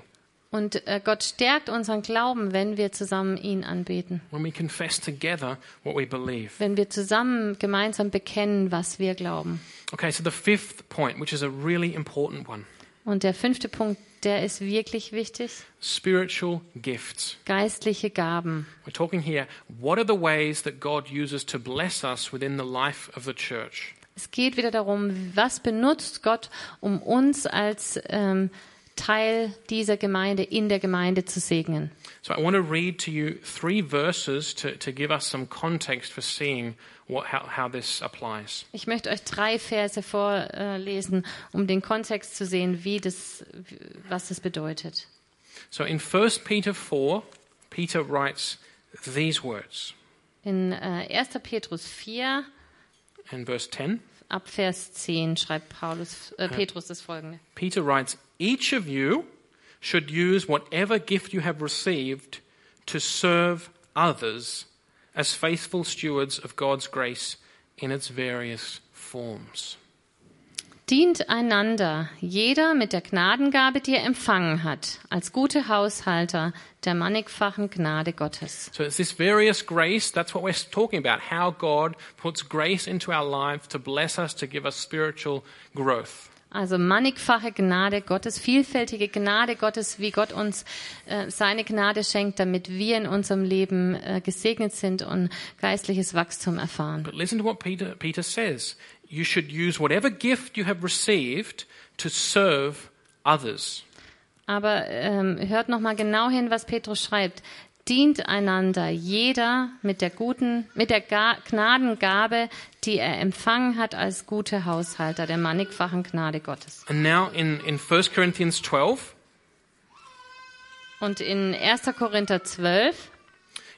Und äh, Gott stärkt unseren Glauben, wenn wir zusammen ihn anbeten. when we confess together what we believe. Wenn wir zusammen gemeinsam bekennen, was wir glauben. Okay, so the fifth point, which is a really important one Und der fünfte Punkt, der ist wirklich wichtig. spiritual gifts. Geistliche Gaben. We're talking here, what are the ways that God uses to bless us within the life of the church? Es geht wieder darum, was benutzt Gott, um uns als ähm, Teil dieser Gemeinde in der Gemeinde zu segnen. So I want to read to you three verses to, to give us some context for seeing what, how, how this applies. Ich möchte euch drei Verse vorlesen, um den Kontext zu sehen, wie das, was das bedeutet. So in 1 Peter 4, Peter writes these words In äh, 1. Petrus 4, in verse 10. ab Vers 10 schreibt Paulus, äh, Petrus das folgende. Peter writes, Each of you should use whatever gift you have received to serve others as faithful stewards of God's grace in its various forms. Dient einander, jeder mit der Gnadengabe, die er empfangen hat, als gute Haushalter der mannigfachen Gnade Gottes. So it's this various grace, that's what we're talking about, how God puts grace into our lives to bless us, to give us spiritual growth. Also mannigfache Gnade Gottes, vielfältige Gnade Gottes, wie Gott uns äh, seine Gnade schenkt, damit wir in unserem Leben äh, gesegnet sind und geistliches Wachstum erfahren. But listen to what Peter, Peter says. You should use whatever gift you have received to serve others. Aber ähm, hört noch mal genau hin, was Petrus schreibt. Dient einander, jeder mit der guten, mit der Ga Gnadengabe, die er empfangen hat als gute Haushalter der mannigfachen Gnade Gottes. And now in, in 1 Corinthians 12, Und in 1. Korinther 12,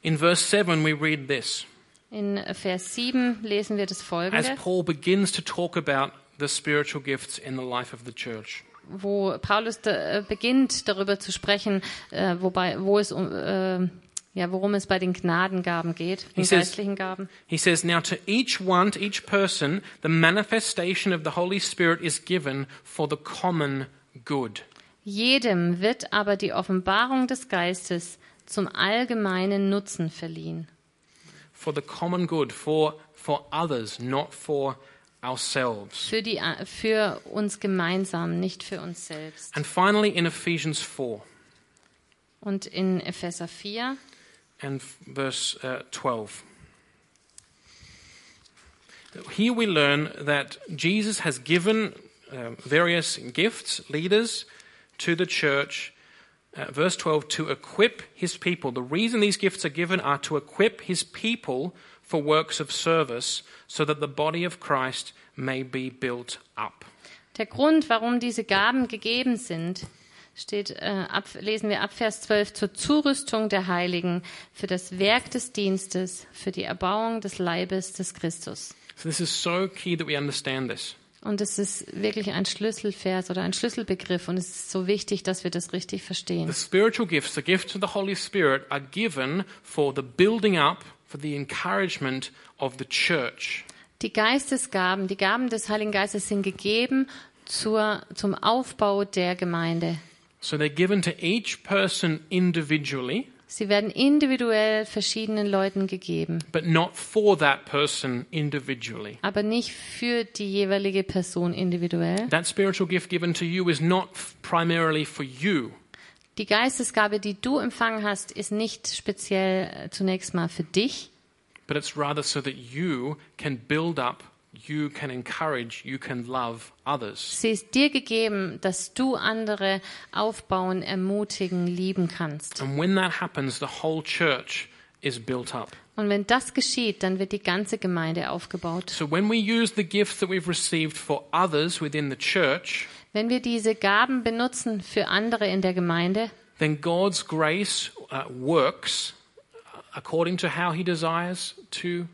in verse 7, we read this. in Vers 7 lesen wir das As folgende, Paul begins to talk about the spiritual gifts in the life of the church. Wo Paulus da, äh, beginnt darüber zu sprechen, äh, wobei, wo es um, äh, ja, worum es bei den Gnadengaben geht, den He says- geistlichen Gaben. He says, Now to each one, to each person, the manifestation of the Holy Spirit is given for the common good. Jedem wird aber die Offenbarung des Geistes zum allgemeinen Nutzen verliehen. For the common good, for, for others, not for ourselves. Für, die, für uns gemeinsam, nicht für uns selbst. And finally, in Ephesians 4 Und in Epheser 4 and verse uh, 12. Here we learn that Jesus has given uh, various gifts, leaders, to the church. Uh, verse 12, to equip his people. The reason these gifts are given are to equip his people for works of service so that the body of Christ may be built up. Der Grund, warum diese Gaben gegeben sind, steht, äh, ab, lesen wir ab Vers 12, zur Zurüstung der Heiligen, für das Werk des Dienstes, für die Erbauung des Leibes des Christus. So this is so key that we understand this. Und es ist wirklich ein Schlüsselvers oder ein Schlüsselbegriff und es ist so wichtig, dass wir das richtig verstehen. The spiritual gifts, the gifts of the Holy Spirit, are given for the building up, for the encouragement of the church. Die Geistesgaben, die Gaben des Heiligen Geistes sind gegeben zur, zum Aufbau der Gemeinde. So they're given to each person individually, Sie werden individuell verschiedenen Leuten gegeben, but not for that person individually. aber nicht für die jeweilige Person individuell. That spiritual gift given to you is not primarily for you. Die Geistesgabe, die du empfangen hast, ist nicht speziell äh, zunächst mal für dich, but it's rather so that you can build up, you can encourage, you can love others. Sie ist dir gegeben, dass du andere aufbauen, ermutigen, lieben kannst. And when that happens, the whole church is built up. Und wenn das geschieht, dann wird die ganze Gemeinde aufgebaut. So when we use the gifts that we've received for others within the church, Wenn wir diese Gaben benutzen für andere in der Gemeinde, then God's grace uh, works according to how He desires to,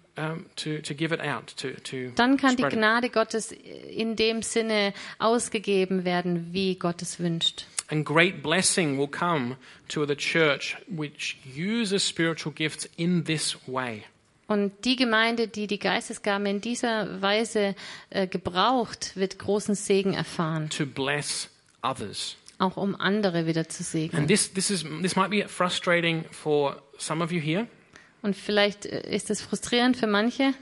to, to give it out, to, to dann kann die. Gnade Gottes in dem Sinne ausgegeben werden, wie Gott es wünscht. And great blessing will come to the church which uses spiritual gifts in this way. Und die Gemeinde, die die Geistesgaben in dieser Weise äh, gebraucht, wird großen Segen erfahren, to bless others. Auch um andere wieder zu And segnen. this, this, is, this might be frustrating for some of you here, Und vielleicht äh, ist es frustrierend für manche,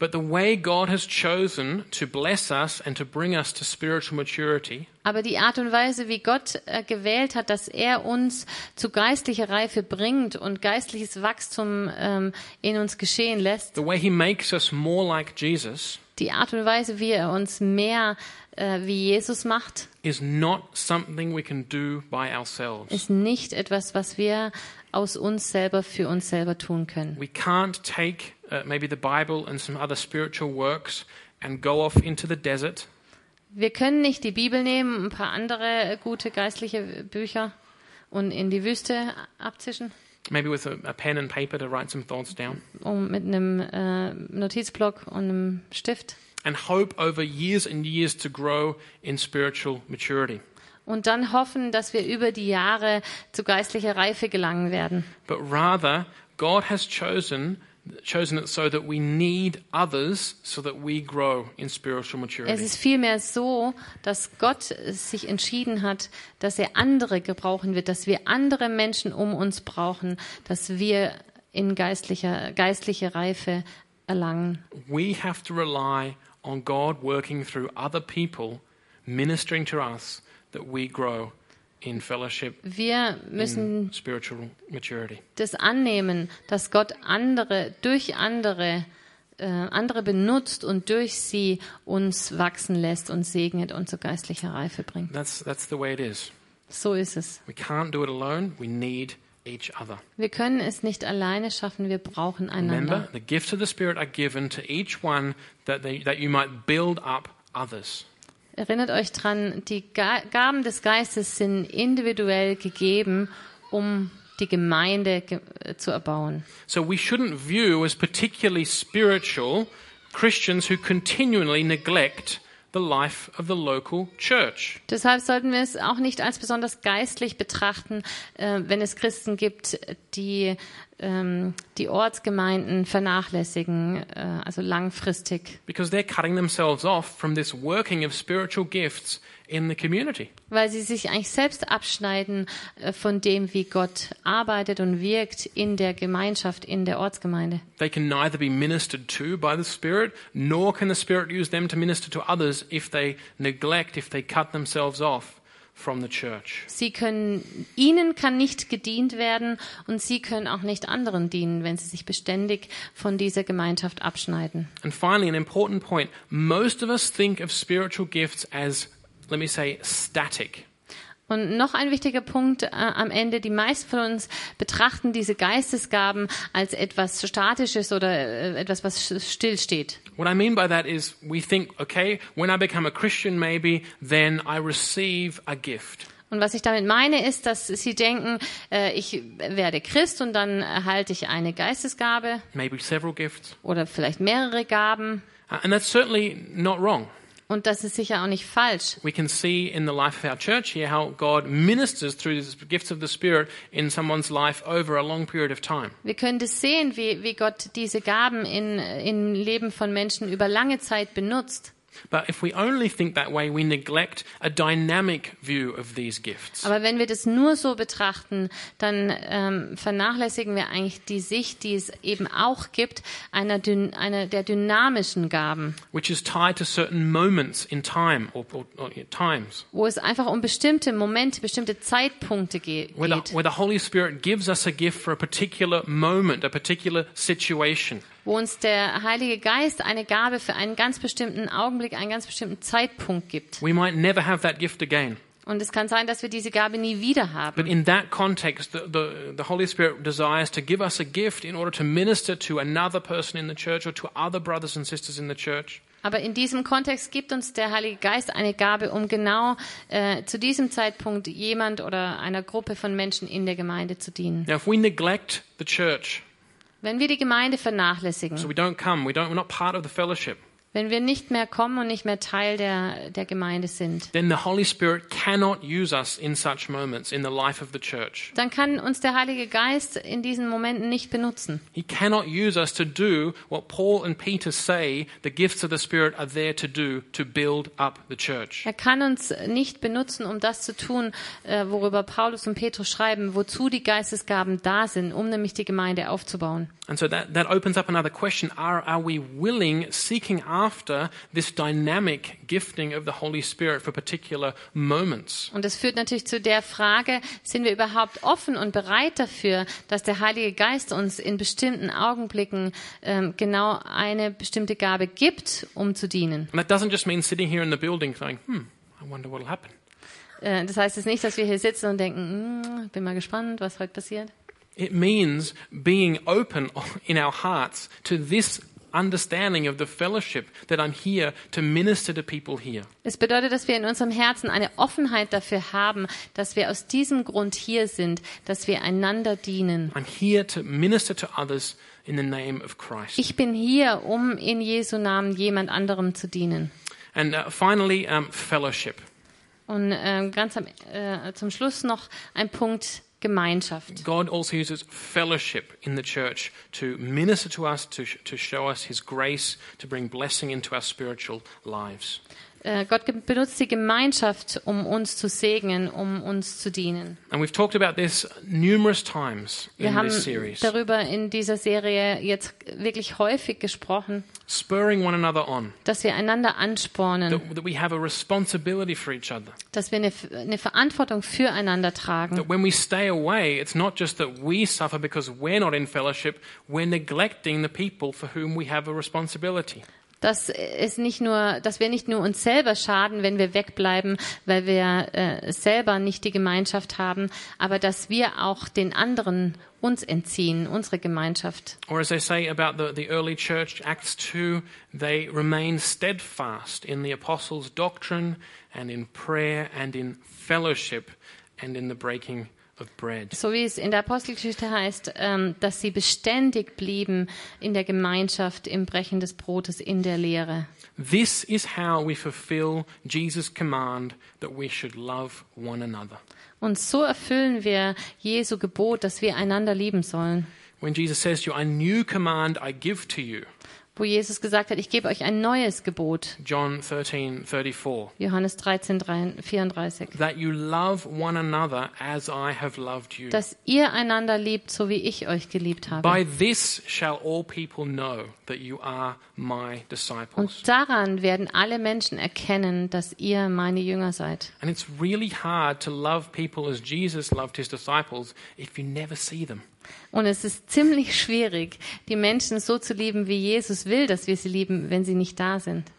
but the way God has chosen to bless us and to bring us to spiritual maturity aber die Art und Weise, wie Gott äh, gewählt hat, dass er uns zu geistlicher Reife bringt und geistliches Wachstum ähm, in uns geschehen lässt, the way He makes us more like Jesus die Art und Weise, wie er uns mehr äh, wie Jesus macht, is not something we can do by ourselves. ist nicht etwas, was wir aus uns selber für uns selber tun können. We can't take uh, maybe the Bible and some other spiritual works and go off into the desert Wir können nicht die Bibel nehmen, ein paar andere gute geistliche Bücher und in die Wüste abzischen, maybe with a, a pen and paper to write some thoughts down, um mit einem äh, Notizblock und einem Stift and hope over years and years to grow in spiritual maturity. und dann hoffen, dass wir über die Jahre zu geistlicher Reife gelangen werden. But rather, God has chosen chosen it so that we need others so that we grow in spiritual Es maturity. ist vielmehr so, dass Gott sich entschieden hat, dass er andere gebrauchen wird, dass wir andere Menschen um uns brauchen, dass wir in geistlicher, geistliche Reife erlangen. We have to rely on God working through other people ministering to us that we grow in fellowship Wir müssen in spiritual maturity. das annehmen, dass Gott andere, durch andere, äh, andere benutzt und durch sie uns wachsen lässt und segnet und zu geistlicher Reife bringt. That's that's the way it is. So ist es. We can't do it alone. We need each other. Wir können es nicht alleine schaffen, wir brauchen Remember, einander. the gifts of the Spirit are given to each one that, they, that you might build up others. Erinnert euch dran, die Ga- Gaben des Geistes sind individuell gegeben, um die Gemeinde ge zu erbauen. So we shouldn't view as particularly spiritual Christians who continually neglect the life of the local church. Deshalb sollten wir es auch nicht als besonders geistlich betrachten, äh, wenn es Christen gibt, die ähm, die Ortsgemeinden vernachlässigen, äh, also langfristig, Because they're cutting themselves off from this working of spiritual gifts in the community. weil sie sich eigentlich selbst abschneiden äh, von dem, wie Gott arbeitet und wirkt in der Gemeinschaft, in der Ortsgemeinde. They can neither be ministered to by the Spirit, nor can the Spirit use them to minister to others if they neglect, if they cut themselves off from the church. Sie können, ihnen kann nicht gedient werden und sie können auch nicht anderen dienen, wenn sie sich beständig von dieser Gemeinschaft abschneiden. And finally, an important point most of us think of spiritual gifts as, let me say, static. Und noch ein wichtiger Punkt äh, am Ende. Die meisten von uns betrachten diese Geistesgaben als etwas Statisches oder äh, etwas, was stillsteht. What I mean by that is we think, okay, when I become a Christian, maybe, then I receive a gift. Und was ich damit meine, ist, dass sie denken, äh, ich werde Christ und dann erhalte ich eine Geistesgabe Maybe several gifts. oder vielleicht mehrere Gaben. Uh, And that's certainly not wrong. Und das ist sicher auch nicht falsch. We can see in the life of our church here how God ministers through the gifts of the Spirit in someone's life over a long period of time. Wir können das sehen, wie, wie Gott diese Gaben in, im Leben von Menschen über lange Zeit benutzt. But if we only think that way, we neglect a dynamic view of these gifts. Aber wenn wir das nur so betrachten, dann ähm, vernachlässigen wir eigentlich die Sicht, die es eben auch gibt, einer, einer der dynamischen Gaben, which is tied to certain moments in time or, or, or times, wo es einfach um bestimmte Momente, bestimmte Zeitpunkte ge where the, geht, where the Holy Spirit gives us a gift for a particular moment, a particular situation. Wo uns der Heilige Geist eine Gabe für einen ganz bestimmten Augenblick, einen ganz bestimmten Zeitpunkt gibt. We might never have that gift again. Und es kann sein, dass wir diese Gabe nie wieder But haben. in that context, the, the, the Holy Spirit desires to give us a gift in order to minister to another person in the church or to other brothers and sisters in the church. Aber in diesem Kontext gibt uns der Heilige Geist eine Gabe, um genau äh, zu diesem Zeitpunkt jemand oder einer Gruppe von Menschen in der Gemeinde zu dienen. Now, if we neglect the church, Wenn wir die Gemeinde vernachlässigen, so we don't come, we don't, we're not part of the fellowship, wenn wir nicht mehr kommen und nicht mehr Teil der, der Gemeinde sind, then the Holy Spirit cannot use us in such moments in the life of the church. dann kann uns der Heilige Geist in diesen Momenten nicht benutzen. He cannot use us to do what Paul and Peter say the gifts of the Spirit are there to do to build up the church. Er kann uns nicht benutzen, um das zu tun, äh, worüber Paulus und Petrus schreiben, wozu die Geistesgaben da sind, um nämlich die Gemeinde aufzubauen. And so that, that opens up another question. Are, are we willing, seeking after this dynamic gifting of the Holy Spirit for particular moments? Und das führt natürlich zu der Frage, sind wir überhaupt offen und bereit dafür, dass der Heilige Geist uns in bestimmten Augenblicken ähm, genau eine bestimmte Gabe gibt, um zu dienen. And that doesn't just mean sitting here in the building going, hmm, I wonder what'll happen. Äh, das heißt jetzt nicht, dass wir hier sitzen und denken, "Hm, bin mal gespannt, was heute passiert. It means being open in our hearts to this understanding of the fellowship that I'm here to minister to people here. Es bedeutet, dass wir in unserem Herzen eine Offenheit dafür haben, dass wir aus diesem Grund hier sind, dass wir einander dienen. I'm here to minister to others in the name of Christ. Ich bin hier, um in Jesu Namen jemand anderem zu dienen. And uh, finally, um, fellowship. Und ähm, ganz am, äh, zum Schluss noch ein Punkt Gemeinschaft. God also uses fellowship in the church to minister to us, to, to show us His grace, to bring blessing into our spiritual lives. Äh, Gott benutzt die Gemeinschaft, um uns zu segnen, um uns zu dienen. And we've talked about this numerous times Wir in haben this series. darüber in dieser Serie jetzt wirklich häufig gesprochen, Spurring one another on, dass wir einander anspornen, that, that we have a responsibility for each other. dass wir eine, eine Verantwortung füreinander tragen. That when we stay away, it's not just that we suffer because we're not in fellowship, we're neglecting the people for whom we have a responsibility. Dass es nicht nur, dass wir nicht nur uns selber schaden, wenn wir wegbleiben, weil wir äh, selber nicht die Gemeinschaft haben, aber dass wir auch den anderen uns entziehen, unsere Gemeinschaft. Or as they say about the, the early church, Acts 2, they remain steadfast in the apostles' doctrine and in prayer and in fellowship and in the breaking of. So wie es in der Apostelgeschichte heißt, ähm, dass sie beständig blieben in der Gemeinschaft, im Brechen des Brotes, in der Lehre. This is how we fulfill Jesus' command that we should love one another. Und so erfüllen wir Jesu Gebot, dass wir einander lieben sollen. When Jesus says to you, A new command I give to you, Wo Jesus gesagt hat, ich gebe euch ein neues Gebot. John 13, 34, Johannes 13, 34. that you love one another as I have loved you. Dass ihr einander liebt, so wie ich euch geliebt habe. By this shall all people know that you are my disciples. Und daran werden alle Menschen erkennen, dass ihr meine Jünger seid. And it's really hard to love people as Jesus loved his disciples if you never see them. Und es ist ziemlich schwierig, die Menschen so zu lieben, wie Jesus will, dass wir sie lieben, wenn sie nicht da sind.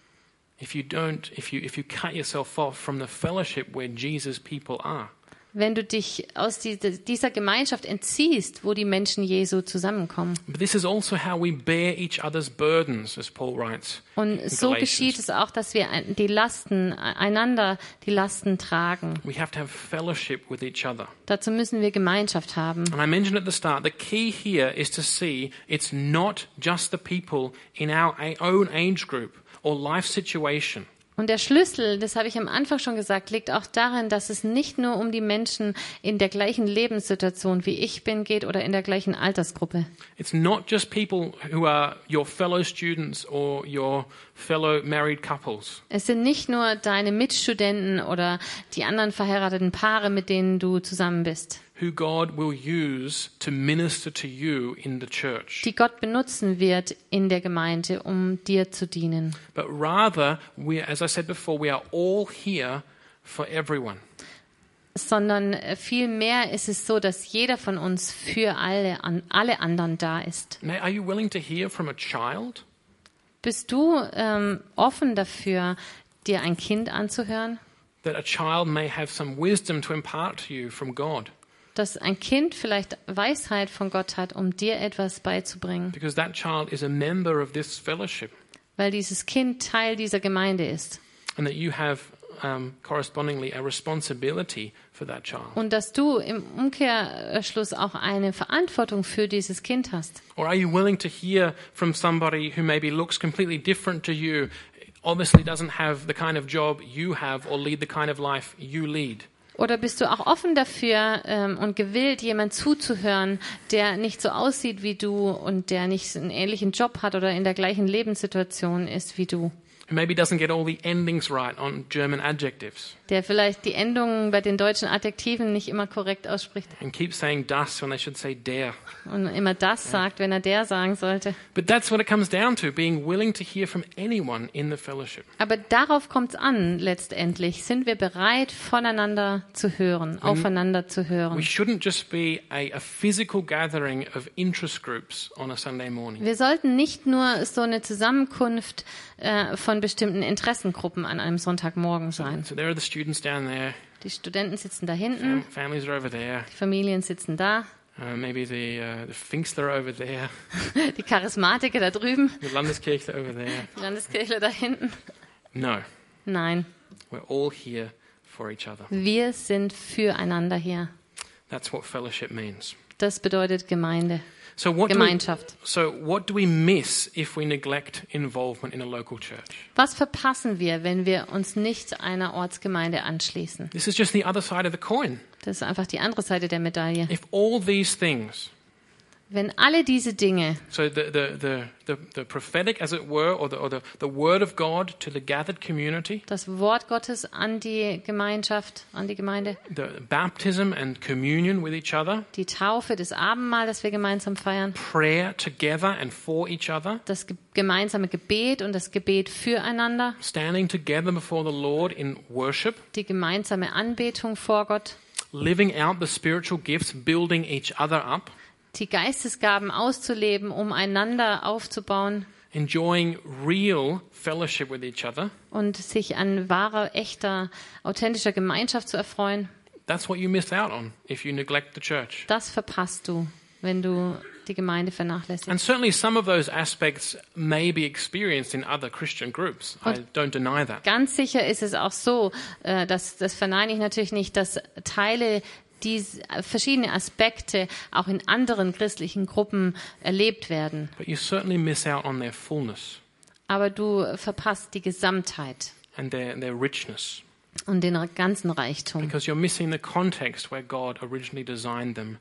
If you don't, if you, if you cut yourself off from the fellowship where Jesus' people are. Wenn du dich aus dieser, Gemeinschaft entziehst, wo die Menschen Jesu zusammenkommen. But this is also how we bear each other's burdens, as Paul writes. Und so geschieht es auch, dass wir die Lasten, einander die Lasten tragen. We have to have fellowship with each other. Dazu müssen wir Gemeinschaft haben. And I mentioned at the start, the key here is to see it's not just the people in our own age group or life situation. Und der Schlüssel, das habe ich am Anfang schon gesagt, liegt auch darin, dass es nicht nur um die Menschen in der gleichen Lebenssituation wie ich bin geht oder in der gleichen Altersgruppe. It's not just people who are your fellow students or your fellow married couples. Es sind nicht nur deine Mitstudenten oder die anderen verheirateten Paare, mit denen du zusammen bist, who God will use to minister to you in the church, die Gott benutzen wird in der Gemeinde, um dir zu dienen. but rather, we, as I said before, we are all here for everyone. Sondern äh, vielmehr ist es so, dass jeder von uns für alle, an, alle anderen da ist. Now, are you willing to hear from a child? Bist du ähm, offen dafür, dir ein Kind anzuhören? That a child may have some wisdom to impart to you from God, Dass ein Kind vielleicht Weisheit von Gott hat, um dir etwas beizubringen, because that child is a member of this fellowship, weil dieses Kind Teil dieser Gemeinde ist. and that you have um, correspondingly a responsibility for that child. Und dass du im Umkehrschluss auch eine Verantwortung für dieses Kind hast. Or are you willing to hear from somebody who maybe looks completely different to you, obviously doesn't have the kind of job you have or lead the kind of life you lead? Oder bist du auch offen dafür ähm, und gewillt, jemand zuzuhören, der nicht so aussieht wie du und der nicht einen ähnlichen Job hat oder in der gleichen Lebenssituation ist wie du? Maybe doesn't get all the endings right on German adjectives Der vielleicht die Endungen bei den deutschen Adjektiven nicht immer korrekt ausspricht and keeps saying das when they should say der. und immer das sagt, wenn er der sagen sollte. But that's what it comes down to, being willing to hear from anyone in the fellowship. Aber darauf kommt es an, letztendlich. Sind wir bereit, voneinander zu hören, aufeinander zu We hören? shouldn't just be a, a physical gathering of interest groups on a Sunday morning. Wir sollten nicht nur so eine Zusammenkunft äh, von bestimmten Interessengruppen an einem Sonntagmorgen sein. So there are the students down there, Die Studenten sitzen da hinten, fam- families are over there, die Familien sitzen da, uh, maybe the, uh, the Pfingstler are over there, die Charismatiker da drüben, the Landeskirche over there. die Landeskirche da hinten. No, Nein, we're all here for each other. wir sind füreinander hier. That's what fellowship means. Das bedeutet Gemeinde, So what do we, Gemeinschaft. so what do we miss if we neglect involvement in a local church? Was verpassen wir, wenn wir uns nicht einer Ortsgemeinde anschließen? This is just the other side of the coin. Das ist einfach die andere Seite der Medaille. If all these things, Wenn alle diese Dinge, so the, the, the, the, the prophetic, as it were, or, the, or the, the word of God to the gathered community, das Wort Gottes an die Gemeinschaft, an die Gemeinde, the baptism and communion with each other, die Taufe, das Abendmahl, das wir gemeinsam feiern, prayer together and for each other, das ge gemeinsame Gebet und das Gebet füreinander, standing together before the Lord in worship, die gemeinsame Anbetung vor Gott, living out the spiritual gifts, building each other up, die Geistesgaben auszuleben, um einander aufzubauen enjoying real fellowship with each other. und sich an wahrer, echter, authentischer Gemeinschaft zu erfreuen. That's what you miss out on if you neglect the church. Das verpasst du, wenn du die Gemeinde vernachlässigst. And certainly some of those aspects may be experienced in other Christian groups. I don't deny that. Ganz sicher ist es auch so, äh, dass das verneine ich natürlich nicht, dass Teile diese verschiedene Aspekte auch in anderen christlichen Gruppen erlebt werden. But you certainly miss out on their fullness Aber du verpasst die Gesamtheit and their, their richness und den ganzen Reichtum, because you're missing the context where God originally designed them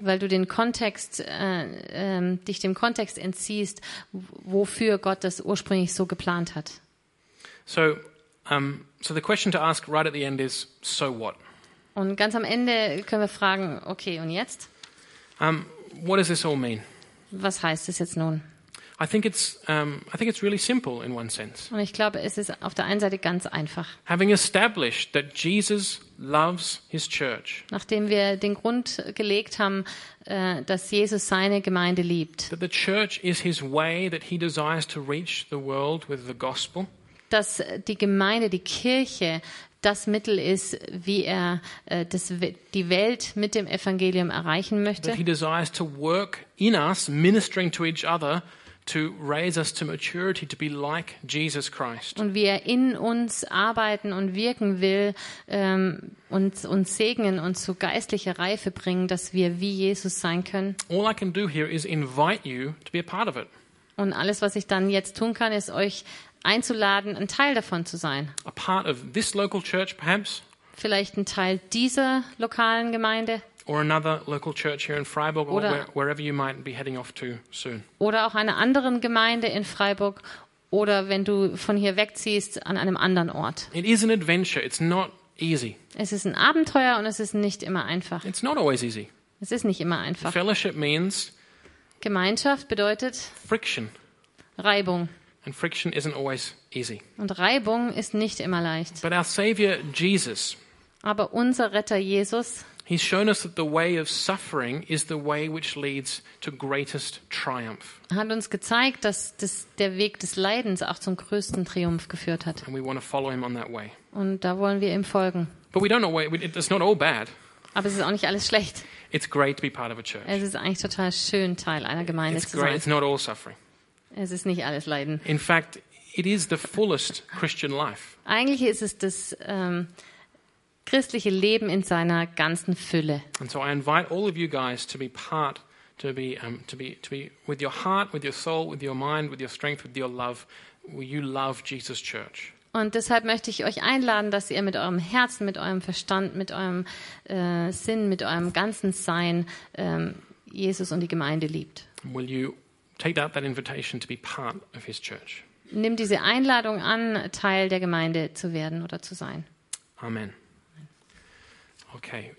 weil du den Kontext, äh, ähm, dich dem Kontext entziehst, wofür Gott das ursprünglich so geplant hat. So, um, so the question to ask right at the end is so what? Und ganz am Ende können wir fragen, okay, und jetzt? Um, what does this all mean? Was heißt es jetzt nun? I think it's um, I think it's really simple in one sense. Und ich glaube, es ist auf der einen Seite ganz einfach. Having established that Jesus loves his church, Nachdem wir den Grund gelegt haben, äh, dass Jesus seine Gemeinde liebt, that the church is his way that he desires to reach the world with the gospel, dass die Gemeinde, die Kirche das Mittel ist, wie er äh, das, die Welt mit dem Evangelium erreichen möchte, that he desires to work in us, ministering to each other, to raise us to maturity, to be like Jesus Christ. und wie er in uns arbeiten und wirken will ähm, und uns segnen und zu geistlicher Reife bringen, dass wir wie Jesus sein können. All I can do here is invite you to be a part of it. Und alles, was ich dann jetzt tun kann, ist euch einzuladen, ein Teil davon zu sein. a part of this local church, perhaps, Vielleicht ein Teil dieser lokalen Gemeinde or another local church here in Freiburg, or Oder- where, wherever you might be heading off to soon. oder auch einer anderen Gemeinde in Freiburg oder wenn du von hier wegziehst an einem anderen Ort. It is an adventure. It's not easy. Es ist ein Abenteuer und es ist nicht immer einfach. It's not always easy. Es ist nicht immer einfach. Fellowship means Gemeinschaft bedeutet friction, Reibung. And friction isn't always easy. Und Reibung ist nicht immer leicht. But our Savior, Jesus, Aber unser Retter Jesus, He's shown us that the way of suffering is the way which leads to greatest triumph. hat uns gezeigt, dass das, der Weg des Leidens auch zum größten Triumph geführt hat. And we want to follow Him on that way. Und da wollen wir ihm folgen. But we don't know, why- it's not all bad. Aber es ist auch nicht alles schlecht. It's great to be part of a church. Es ist eigentlich total schön, Teil einer Gemeinde It's zu great. sein. It's not all suffering. Es ist nicht alles Leiden. In fact, it is the fullest Christian life. Eigentlich ist es das ähm, christliche Leben in seiner ganzen Fülle. And so I invite all of you guys to be part, to be, um, to be, to be with your heart, with your soul, with your mind, with your strength, with your love. You love Jesus Church? Und deshalb möchte ich euch einladen, dass ihr mit eurem Herzen, mit eurem Verstand, mit eurem äh, Sinn, mit eurem ganzen Sein ähm, Jesus und die Gemeinde liebt. Will you take out that invitation to be part of His church? Nimm diese Einladung an, Teil der Gemeinde zu werden oder zu sein. Amen. Okay.